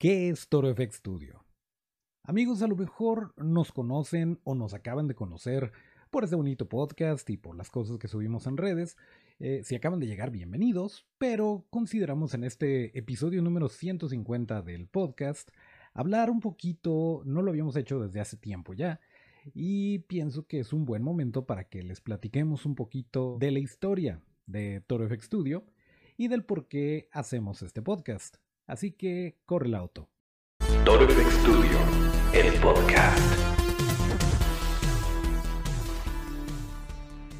¿Qué es Toro FX Studio? Amigos, a lo mejor nos conocen o nos acaban de conocer por este bonito podcast y por las cosas que subimos en redes. Eh, si acaban de llegar, bienvenidos, pero consideramos en este episodio número 150 del podcast hablar un poquito, no lo habíamos hecho desde hace tiempo ya, y pienso que es un buen momento para que les platiquemos un poquito de la historia de Toro FX Studio y del por qué hacemos este podcast. Así que corre el auto. Studio, el podcast.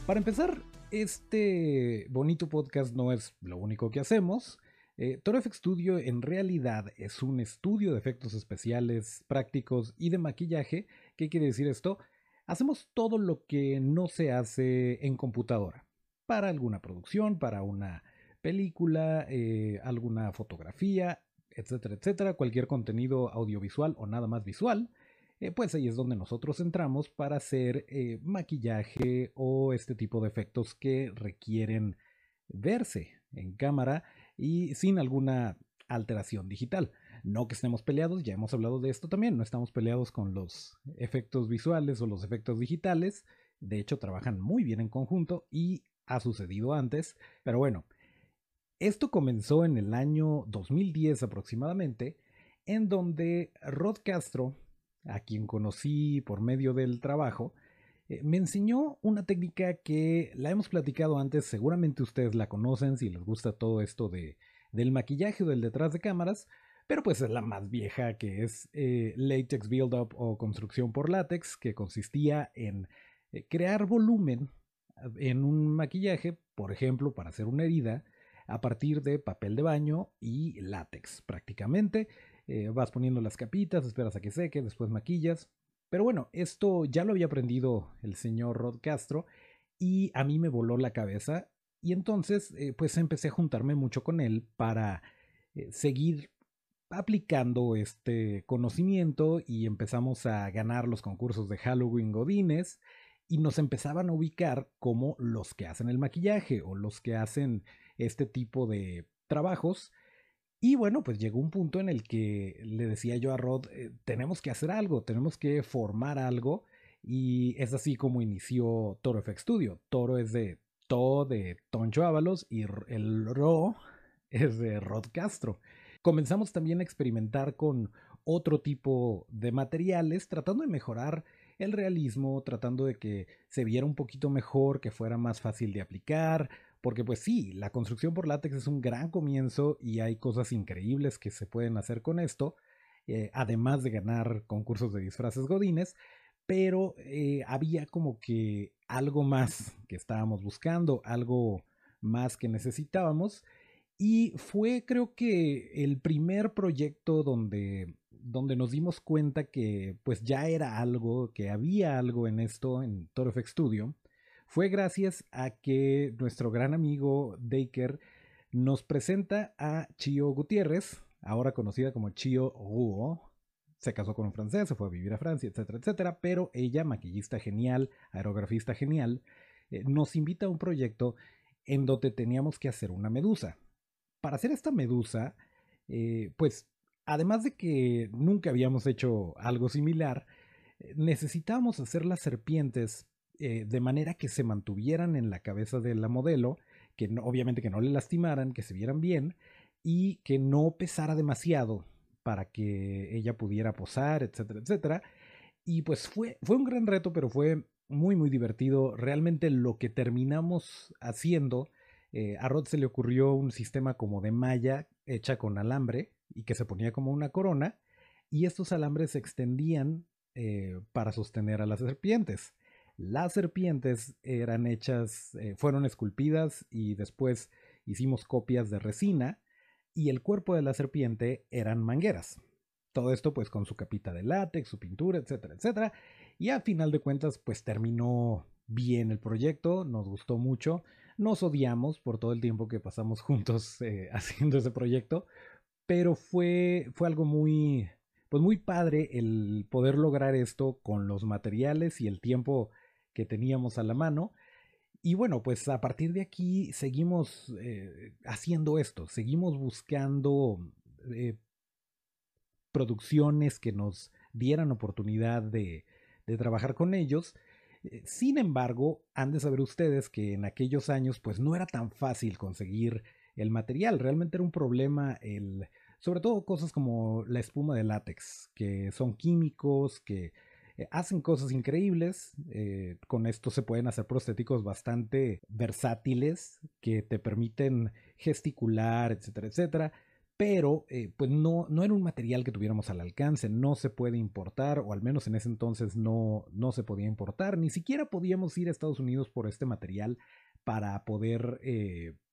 Para empezar, este bonito podcast no es lo único que hacemos. Eh, Toro FX Studio en realidad es un estudio de efectos especiales, prácticos y de maquillaje. ¿Qué quiere decir esto? Hacemos todo lo que no se hace en computadora. Para alguna producción, para una película, eh, alguna fotografía, etcétera, etcétera, cualquier contenido audiovisual o nada más visual, eh, pues ahí es donde nosotros entramos para hacer eh, maquillaje o este tipo de efectos que requieren verse en cámara y sin alguna alteración digital. No que estemos peleados, ya hemos hablado de esto también, no estamos peleados con los efectos visuales o los efectos digitales, de hecho trabajan muy bien en conjunto y ha sucedido antes, pero bueno, esto comenzó en el año 2010 aproximadamente, en donde Rod Castro, a quien conocí por medio del trabajo, eh, me enseñó una técnica que la hemos platicado antes, seguramente ustedes la conocen si les gusta todo esto de, del maquillaje o del detrás de cámaras, pero pues es la más vieja que es eh, latex build-up o construcción por látex, que consistía en eh, crear volumen en un maquillaje, por ejemplo, para hacer una herida, a partir de papel de baño y látex prácticamente. Eh, vas poniendo las capitas, esperas a que seque, después maquillas. Pero bueno, esto ya lo había aprendido el señor Rod Castro y a mí me voló la cabeza y entonces eh, pues empecé a juntarme mucho con él para eh, seguir aplicando este conocimiento y empezamos a ganar los concursos de Halloween Godines y nos empezaban a ubicar como los que hacen el maquillaje o los que hacen este tipo de trabajos. Y bueno, pues llegó un punto en el que le decía yo a Rod, eh, tenemos que hacer algo, tenemos que formar algo. Y es así como inició Toro FX Studio. Toro es de To de Toncho Ábalos y el Ro es de Rod Castro. Comenzamos también a experimentar con otro tipo de materiales, tratando de mejorar el realismo, tratando de que se viera un poquito mejor, que fuera más fácil de aplicar, porque pues sí, la construcción por látex es un gran comienzo y hay cosas increíbles que se pueden hacer con esto, eh, además de ganar concursos de disfraces godines, pero eh, había como que algo más que estábamos buscando, algo más que necesitábamos. Y fue creo que el primer proyecto donde, donde nos dimos cuenta que pues ya era algo, que había algo en esto en Toro Studio fue gracias a que nuestro gran amigo Daker nos presenta a Chio Gutiérrez, ahora conocida como Chio Guo. Se casó con un francés, se fue a vivir a Francia, etcétera, etcétera, pero ella, maquillista genial, aerografista genial, eh, nos invita a un proyecto en donde teníamos que hacer una medusa. Para hacer esta medusa, eh, pues además de que nunca habíamos hecho algo similar, eh, necesitábamos hacer las serpientes eh, de manera que se mantuvieran en la cabeza de la modelo, que obviamente que no le lastimaran, que se vieran bien y que no pesara demasiado para que ella pudiera posar, etcétera, etcétera. Y pues fue, fue un gran reto, pero fue muy, muy divertido. Realmente lo que terminamos haciendo, eh, a Rod se le ocurrió un sistema como de malla hecha con alambre y que se ponía como una corona, y estos alambres se extendían eh, para sostener a las serpientes. Las serpientes eran hechas, eh, fueron esculpidas y después hicimos copias de resina y el cuerpo de la serpiente eran mangueras. Todo esto pues con su capita de látex, su pintura, etcétera, etcétera. Y a final de cuentas pues terminó bien el proyecto, nos gustó mucho, nos odiamos por todo el tiempo que pasamos juntos eh, haciendo ese proyecto, pero fue, fue algo muy, pues muy padre el poder lograr esto con los materiales y el tiempo que teníamos a la mano. Y bueno, pues a partir de aquí seguimos eh, haciendo esto, seguimos buscando eh, producciones que nos dieran oportunidad de, de trabajar con ellos. Eh, sin embargo, han de saber ustedes que en aquellos años pues no era tan fácil conseguir el material. Realmente era un problema el, sobre todo cosas como la espuma de látex, que son químicos, que eh, hacen cosas increíbles. Eh, con esto se pueden hacer prostéticos bastante versátiles que te permiten gesticular, etcétera, etcétera pero eh, pues no, no era un material que tuviéramos al alcance, no se puede importar, o al menos en ese entonces no, no se podía importar, ni siquiera podíamos ir a Estados Unidos por este material para poder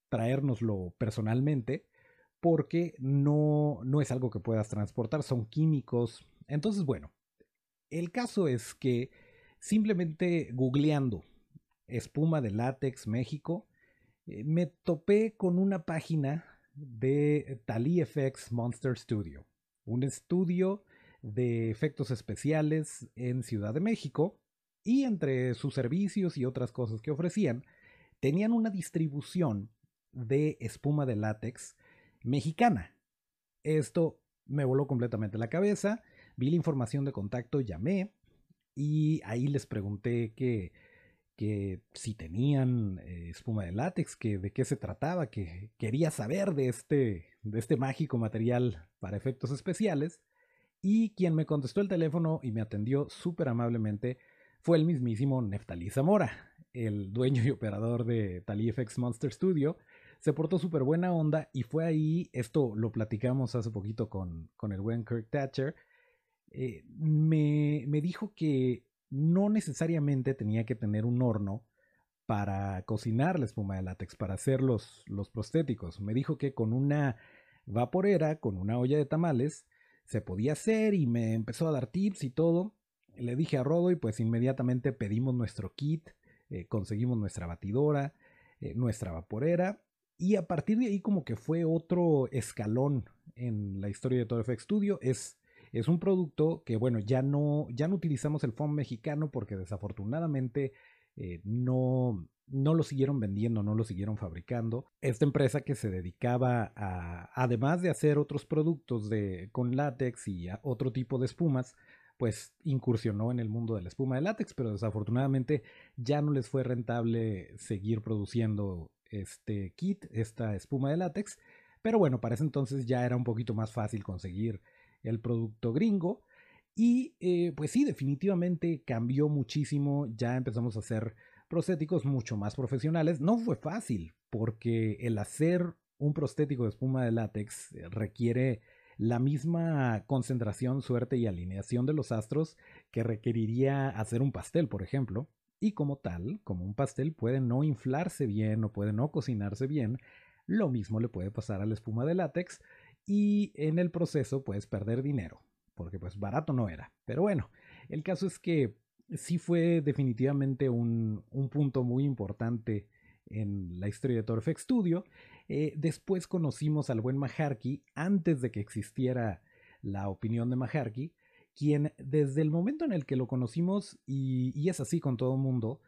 traérnoslo personalmente, porque no, no es algo que puedas transportar, son químicos. Entonces, bueno, el caso es que simplemente googleando espuma de látex México, eh, me topé con una página de Tali FX Monster Studio, un estudio de efectos especiales en Ciudad de México y entre sus servicios y otras cosas que ofrecían, tenían una distribución de espuma de látex mexicana. Esto me voló completamente la cabeza, vi la información de contacto, llamé y ahí les pregunté que que si tenían eh, espuma de látex, que de qué se trataba, que quería saber de este, de este mágico material para efectos especiales. Y quien me contestó el teléfono y me atendió súper amablemente fue el mismísimo Neftali Zamora, el dueño y operador de TaliFX Monster Studio. Se portó súper buena onda y fue ahí, esto lo platicamos hace poquito con, con el buen Kirk Thatcher, eh, me, me dijo que no necesariamente tenía que tener un horno para cocinar la espuma de látex, para hacer los, los prostéticos. Me dijo que con una vaporera, con una olla de tamales, se podía hacer y me empezó a dar tips y todo. Le dije a Rodo y pues inmediatamente pedimos nuestro kit, eh, conseguimos nuestra batidora, eh, nuestra vaporera y a partir de ahí como que fue otro escalón en la historia de Todo FX Studio. Es es un producto que, bueno, ya no, ya no utilizamos el foam mexicano porque desafortunadamente eh, no, no lo siguieron vendiendo, no lo siguieron fabricando. Esta empresa que se dedicaba a, además de hacer otros productos de, con látex y otro tipo de espumas, pues incursionó en el mundo de la espuma de látex, pero desafortunadamente ya no les fue rentable seguir produciendo este kit, esta espuma de látex. Pero bueno, para ese entonces ya era un poquito más fácil conseguir el producto gringo. Y eh, pues sí, definitivamente cambió muchísimo. Ya empezamos a hacer prostéticos mucho más profesionales. No fue fácil, porque el hacer un prostético de espuma de látex eh, requiere la misma concentración, suerte y alineación de los astros que requeriría hacer un pastel, por ejemplo. Y como tal, como un pastel puede no inflarse bien o puede no cocinarse bien, lo mismo le puede pasar a la espuma de látex y en el proceso puedes perder dinero, porque pues barato no era. Pero bueno, el caso es que sí fue definitivamente un, punto muy importante en la historia de Torfex Studio. Eh, después conocimos al buen Maharky antes de que existiera la opinión de Maharky, quien desde el momento en el que lo conocimos, y, es así con todo mundo,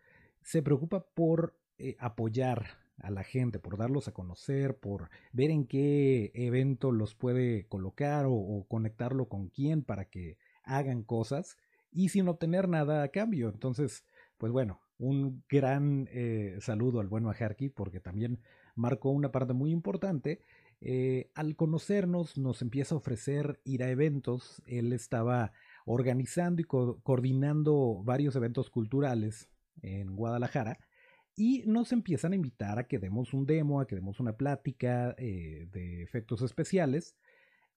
se preocupa por eh, apoyar a la gente, por darlos a conocer, por ver en qué evento los puede colocar o, conectarlo con quién para que hagan cosas y sin obtener nada a cambio. Entonces, pues bueno, un gran eh, saludo al buen Majarki porque también marcó una parte muy importante. Eh, al conocernos nos empieza a ofrecer ir a eventos. Él estaba organizando y coordinando varios eventos culturales en Guadalajara y nos empiezan a invitar a que demos un demo, a que demos una plática eh, de efectos especiales.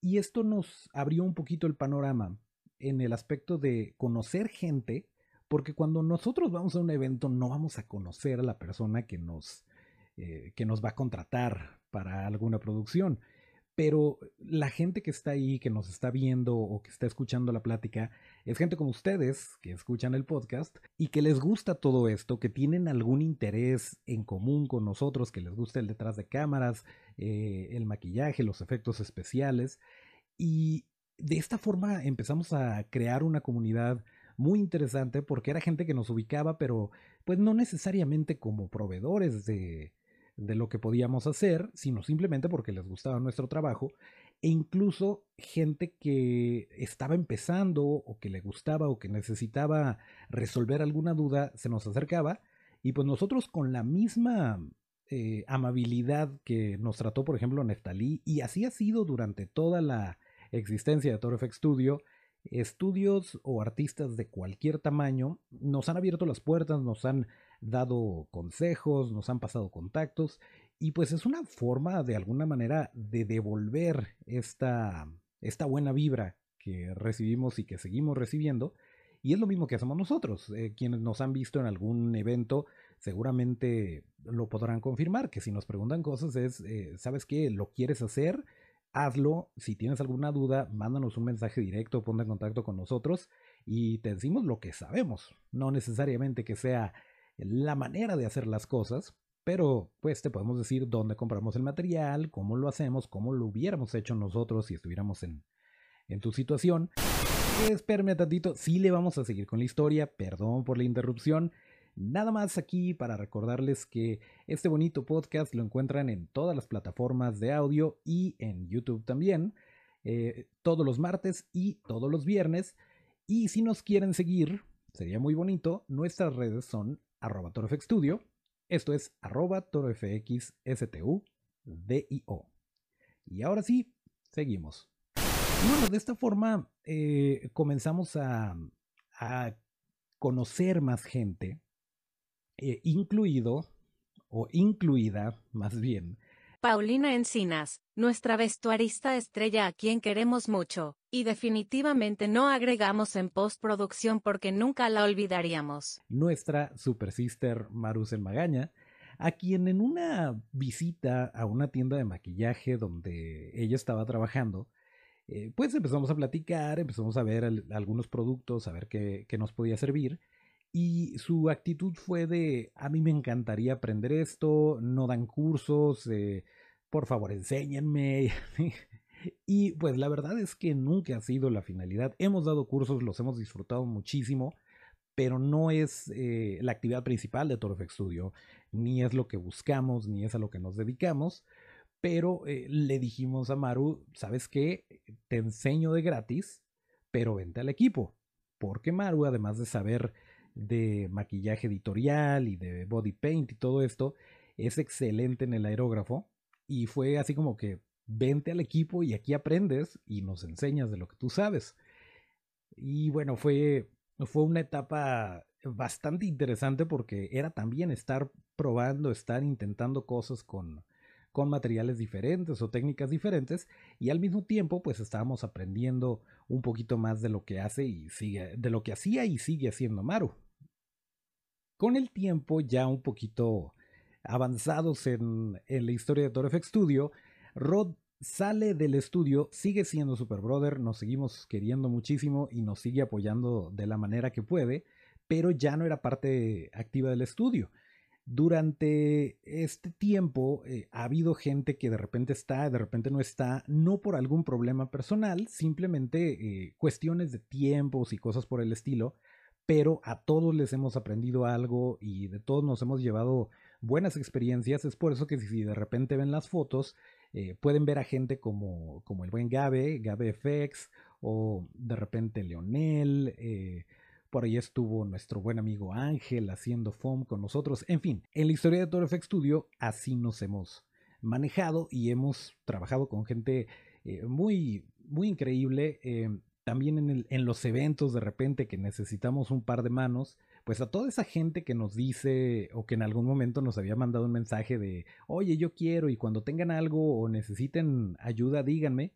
Y esto nos abrió un poquito el panorama en el aspecto de conocer gente, porque cuando nosotros vamos a un evento no vamos a conocer a la persona que nos, eh, que nos va a contratar para alguna producción pero la gente que está ahí, que nos está viendo o que está escuchando la plática, es gente como ustedes que escuchan el podcast y que les gusta todo esto, que tienen algún interés en común con nosotros, que les gusta el detrás de cámaras, eh, el maquillaje, los efectos especiales. Y de esta forma empezamos a crear una comunidad muy interesante porque era gente que nos ubicaba, pero pues no necesariamente como proveedores de, de lo que podíamos hacer, sino simplemente porque les gustaba nuestro trabajo. e incluso gente que estaba empezando o que le gustaba o que necesitaba resolver alguna duda se nos acercaba y pues nosotros con la misma eh, amabilidad que nos trató por ejemplo Neftalí y así ha sido durante toda la existencia de ToroFX Studio, estudios o artistas de cualquier tamaño nos han abierto las puertas, nos han dado consejos, nos han pasado contactos y pues es una forma de alguna manera de devolver esta, esta buena vibra que recibimos y que seguimos recibiendo. Y es lo mismo que hacemos nosotros. Eh, quienes nos han visto en algún evento seguramente lo podrán confirmar, que si nos preguntan cosas es, eh, ¿sabes qué? ¿Lo quieres hacer? Hazlo. Si tienes alguna duda, mándanos un mensaje directo, ponte en contacto con nosotros y te decimos lo que sabemos. No necesariamente que sea la manera de hacer las cosas, pero pues te podemos decir dónde compramos el material, cómo lo hacemos, cómo lo hubiéramos hecho nosotros si estuviéramos en, en tu situación. Espérame tantito, sí le vamos a seguir con la historia, perdón por la interrupción. Nada más aquí para recordarles que este bonito podcast lo encuentran en todas las plataformas de audio y en YouTube también, eh, todos los martes y todos los viernes. Y si nos quieren seguir, sería muy bonito, nuestras redes son arroba Studio, esto es arroba torofxstudio. Y ahora sí, seguimos. bueno, de esta forma eh, comenzamos a, conocer más gente, eh, incluido, o incluida más bien, Paulina Encinas, nuestra vestuarista estrella a quien queremos mucho, y definitivamente no agregamos en postproducción porque nunca la olvidaríamos. Nuestra super sister Marusen Magaña, a quien en una visita a una tienda de maquillaje donde ella estaba trabajando, eh, pues empezamos a platicar, empezamos a ver algunos productos, a ver qué, qué nos podía servir. Y su actitud fue de, a mí me encantaría aprender esto, no dan cursos, eh, por favor enséñenme. y pues la verdad es que nunca ha sido la finalidad. Hemos dado cursos, los hemos disfrutado muchísimo, pero no es eh, la actividad principal de Torofex Studio, ni es lo que buscamos, ni es a lo que nos dedicamos. Pero eh, le dijimos a Maru, ¿sabes qué? Te enseño de gratis, pero vente al equipo. Porque Maru, además de saber de maquillaje editorial y de body paint y todo esto, es excelente en el aerógrafo y fue así como que vente al equipo y aquí aprendes y nos enseñas de lo que tú sabes. Y bueno, fue, fue una etapa bastante interesante porque era también estar probando, estar intentando cosas con, con materiales diferentes o técnicas diferentes y al mismo tiempo pues estábamos aprendiendo un poquito más de lo que hace y sigue de lo que hacía y sigue haciendo Maru. Con el tiempo ya un poquito avanzados en, la historia de ToroFX Studio, Rod sale del estudio, sigue siendo Super Brother, nos seguimos queriendo muchísimo y nos sigue apoyando de la manera que puede, pero ya no era parte activa del estudio durante este tiempo eh, ha habido gente que de repente está, de repente no está, no por algún problema personal, simplemente eh, cuestiones de tiempos y cosas por el estilo, pero a todos les hemos aprendido algo y de todos nos hemos llevado buenas experiencias. Es por eso que si de repente ven las fotos, eh, pueden ver a gente como, como el buen Gabe, Gabe FX, o de repente Leonel, por ahí estuvo nuestro buen amigo Ángel haciendo foam con nosotros. En fin, en la historia de Toro FX Studio así nos hemos manejado y hemos trabajado con gente eh, muy, muy increíble. Eh, también en, en, los eventos de repente que necesitamos un par de manos, pues a toda esa gente que nos dice o que en algún momento nos había mandado un mensaje de, oye, yo quiero y cuando tengan algo o necesiten ayuda, díganme.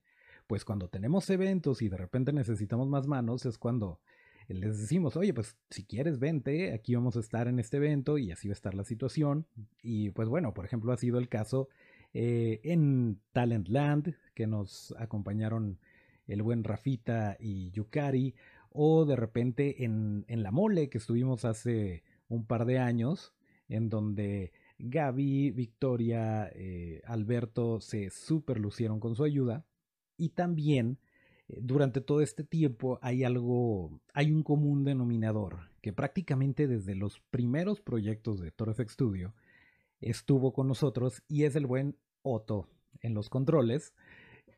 Pues cuando tenemos eventos y de repente necesitamos más manos es cuando les decimos, oye, pues si quieres, vente, aquí vamos a estar en este evento y así va a estar la situación. Y pues bueno, por ejemplo, ha sido el caso eh, en Talentland, que nos acompañaron el buen Rafita y Yukari, o de repente en, en La Mole, que estuvimos hace un par de años, en donde Gaby, Victoria, eh, Alberto se super lucieron con su ayuda. Y también durante todo este tiempo hay algo, hay un común denominador que prácticamente desde los primeros proyectos de ToroFX Studio estuvo con nosotros y es el buen Otto en los controles,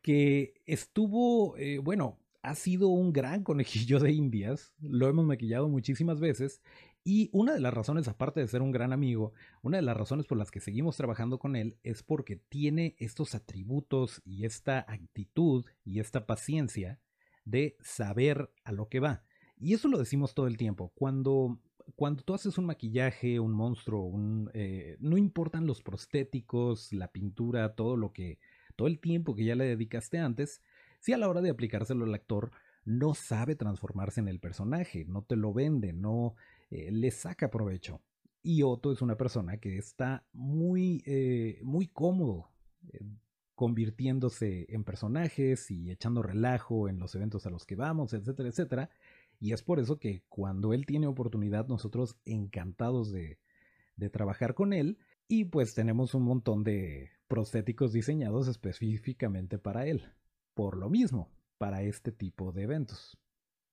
que estuvo, eh, bueno, ha sido un gran conejillo de indias, lo hemos maquillado muchísimas veces y una de las razones, aparte de ser un gran amigo, una de las razones por las que seguimos trabajando con él es porque tiene estos atributos y esta actitud y esta paciencia de saber a lo que va. Y eso lo decimos todo el tiempo. Cuando, cuando tú haces un maquillaje, un monstruo, un, eh, no importan los prostéticos, la pintura, todo lo que, todo el tiempo que ya le dedicaste antes, si a la hora de aplicárselo al actor no sabe transformarse en el personaje, no te lo vende, no eh, le saca provecho. Y Otto es una persona que está muy, eh, muy cómodo convirtiéndose en personajes y echando relajo en los eventos a los que vamos, etcétera, etcétera. Y es por eso que cuando él tiene oportunidad, nosotros encantados de, de trabajar con él. Y pues tenemos un montón de prostéticos diseñados específicamente para él. Por lo mismo, para este tipo de eventos.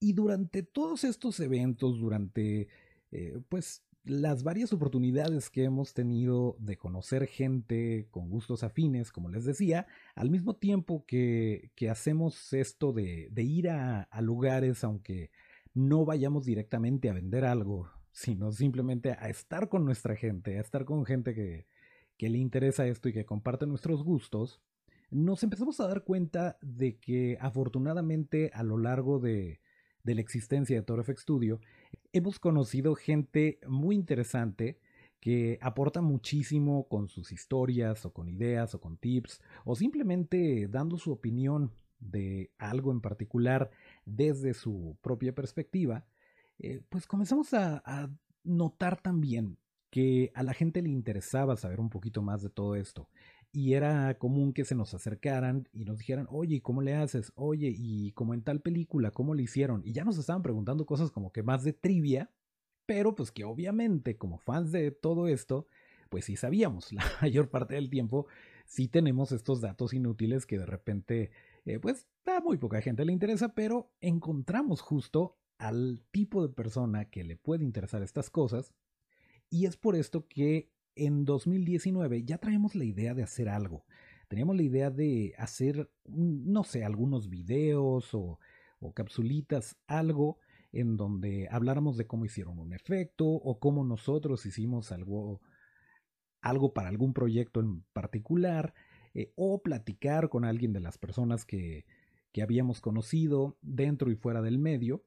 Y durante todos estos eventos, durante eh, pues las varias oportunidades que hemos tenido de conocer gente con gustos afines, como les decía, al mismo tiempo que, hacemos esto de, ir a, lugares, aunque no vayamos directamente a vender algo, sino simplemente a estar con nuestra gente, a estar con gente que, que le interesa esto y que comparte nuestros gustos, nos empezamos a dar cuenta de que afortunadamente a lo largo de, de la existencia de ToroFX Studio, hemos conocido gente muy interesante que aporta muchísimo con sus historias o con ideas o con tips o simplemente dando su opinión de algo en particular desde su propia perspectiva, eh, pues comenzamos a notar también que a la gente le interesaba saber un poquito más de todo esto y era común que se nos acercaran y nos dijeran, oye, ¿cómo le haces? Oye, y como en tal película, ¿cómo le hicieron? Y ya nos estaban preguntando cosas como que más de trivia, pero pues que obviamente como fans de todo esto, pues sí sabíamos, la mayor parte del tiempo sí tenemos estos datos inútiles que de repente, eh, pues a muy poca gente le interesa, pero encontramos justo al tipo de persona que le puede interesar estas cosas. Y es por esto que en 2019 ya traemos la idea de hacer algo. Teníamos la idea de hacer, no sé, algunos videos o, o capsulitas, algo en donde habláramos de cómo hicieron un efecto o cómo nosotros hicimos algo, algo para algún proyecto en particular eh, o platicar con alguien de las personas que, que habíamos conocido dentro y fuera del medio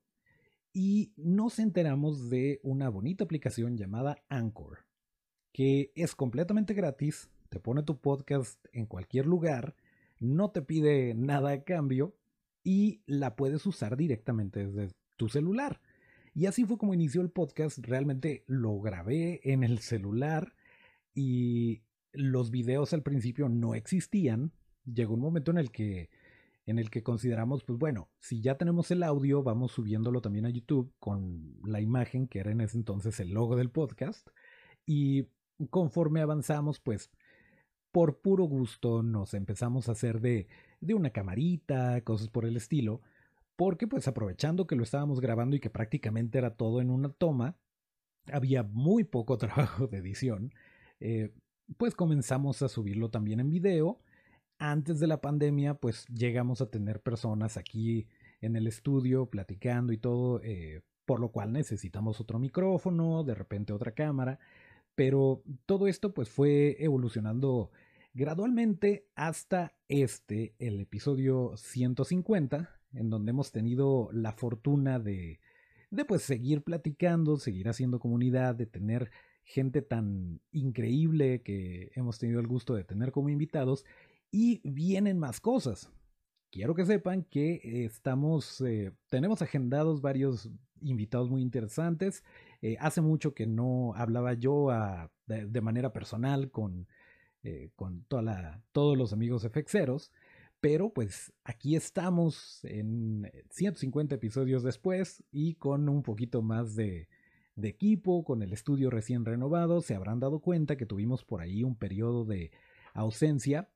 y nos enteramos de una bonita aplicación llamada Anchor que es completamente gratis, te pone tu podcast en cualquier lugar, no te pide nada a cambio y la puedes usar directamente desde tu celular. Y así fue como inició el podcast, realmente lo grabé en el celular y los videos al principio no existían. Llegó un momento en el que en el que consideramos, pues bueno, si ya tenemos el audio, vamos subiéndolo también a YouTube con la imagen que era en ese entonces el logo del podcast. Y conforme avanzamos, pues por puro gusto nos empezamos a hacer de, de una camarita, cosas por el estilo, porque pues aprovechando que lo estábamos grabando y que prácticamente era todo en una toma, había muy poco trabajo de edición, eh, pues comenzamos a subirlo también en video. Antes de la pandemia, pues llegamos a tener personas aquí en el estudio platicando y todo, eh, por lo cual necesitamos otro micrófono, de repente otra cámara. Pero todo esto pues fue evolucionando gradualmente hasta este, el episodio 150, en donde hemos tenido la fortuna de, de pues seguir platicando, seguir haciendo comunidad, de tener gente tan increíble que hemos tenido el gusto de tener como invitados y vienen más cosas. Quiero que sepan que estamos, eh, tenemos agendados varios invitados muy interesantes. Eh, hace mucho que no hablaba yo de, manera personal con, eh, con todos los amigos efexeros, pero pues aquí estamos en 150 episodios después y con un poquito más de, de equipo, con el estudio recién renovado. Se habrán dado cuenta que tuvimos por ahí un periodo de ausencia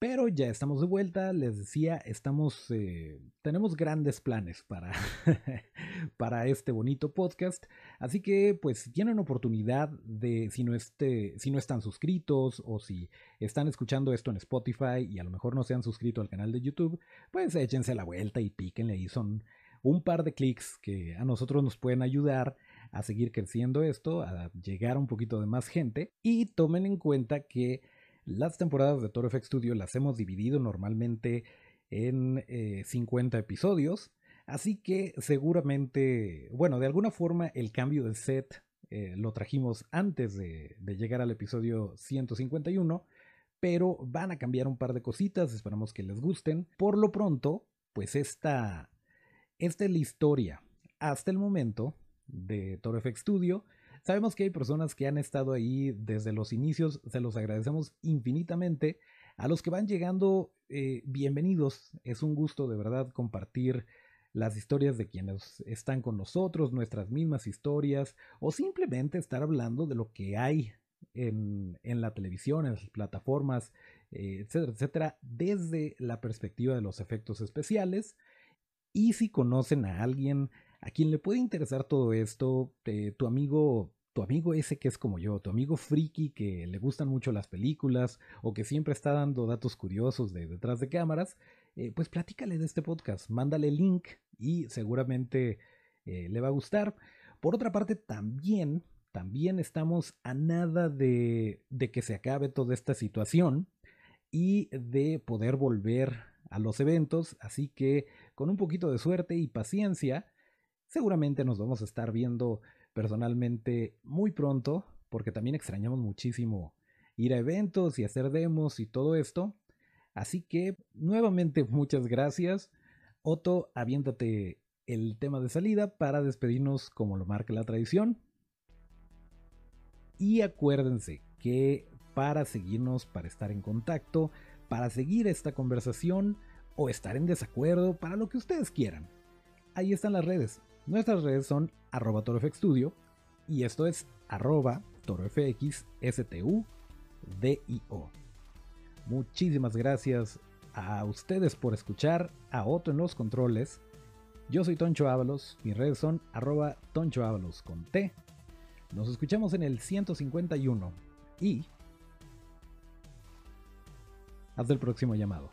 Pero ya estamos de vuelta, les decía, estamos, eh, tenemos grandes planes para, para este bonito podcast. Así que, pues, si tienen oportunidad de, si no, este, si no están suscritos o si están escuchando esto en Spotify y a lo mejor no se han suscrito al canal de YouTube, pues échense la vuelta y píquenle ahí. Son un par de clics que a nosotros nos pueden ayudar a seguir creciendo esto, a llegar a un poquito de más gente. Y tomen en cuenta que las temporadas de Toro Studio las hemos dividido normalmente en 50 eh, episodios, así que seguramente, bueno, de alguna forma el cambio de set eh, lo trajimos antes de, llegar al episodio 151, pero van a cambiar un par de cositas, esperamos que les gusten. Por lo pronto, pues esta, esta es la historia hasta el momento de Toro Studio. Sabemos que hay personas que han estado ahí desde los inicios, se los agradecemos infinitamente. A los que van llegando, eh, bienvenidos. Es un gusto de verdad compartir las historias de quienes están con nosotros, nuestras mismas historias, o simplemente estar hablando de lo que hay en, la televisión, en las plataformas, eh, etcétera, etcétera, desde la perspectiva de los efectos especiales. Y si conocen a alguien a quien le puede interesar todo esto, eh, tu amigo, tu amigo ese que es como yo, tu amigo friki que le gustan mucho las películas o que siempre está dando datos curiosos de detrás de cámaras, eh, pues platícale de este podcast, mándale el link y seguramente eh, le va a gustar. Por otra parte, también, también estamos a nada de, de que se acabe toda esta situación y de poder volver a los eventos, así que con un poquito de suerte y paciencia, Seguramente nos vamos a estar viendo personalmente muy pronto, porque también extrañamos muchísimo ir a eventos y hacer demos y todo esto. Así que nuevamente muchas gracias. Otto, aviéntate el tema de salida para despedirnos como lo marca la tradición. Y acuérdense que para seguirnos, para estar en contacto, para seguir esta conversación o estar en desacuerdo, para lo que ustedes quieran. Ahí están las redes. Nuestras redes son arroba torofxstudio y esto es arroba torofxstudio. Muchísimas gracias a ustedes por escuchar, a Otto en los controles. Yo soy Toncho Ábalos, mis redes son arroba Toncho Ábalos con T. Nos escuchamos en el 151 y hasta el próximo llamado.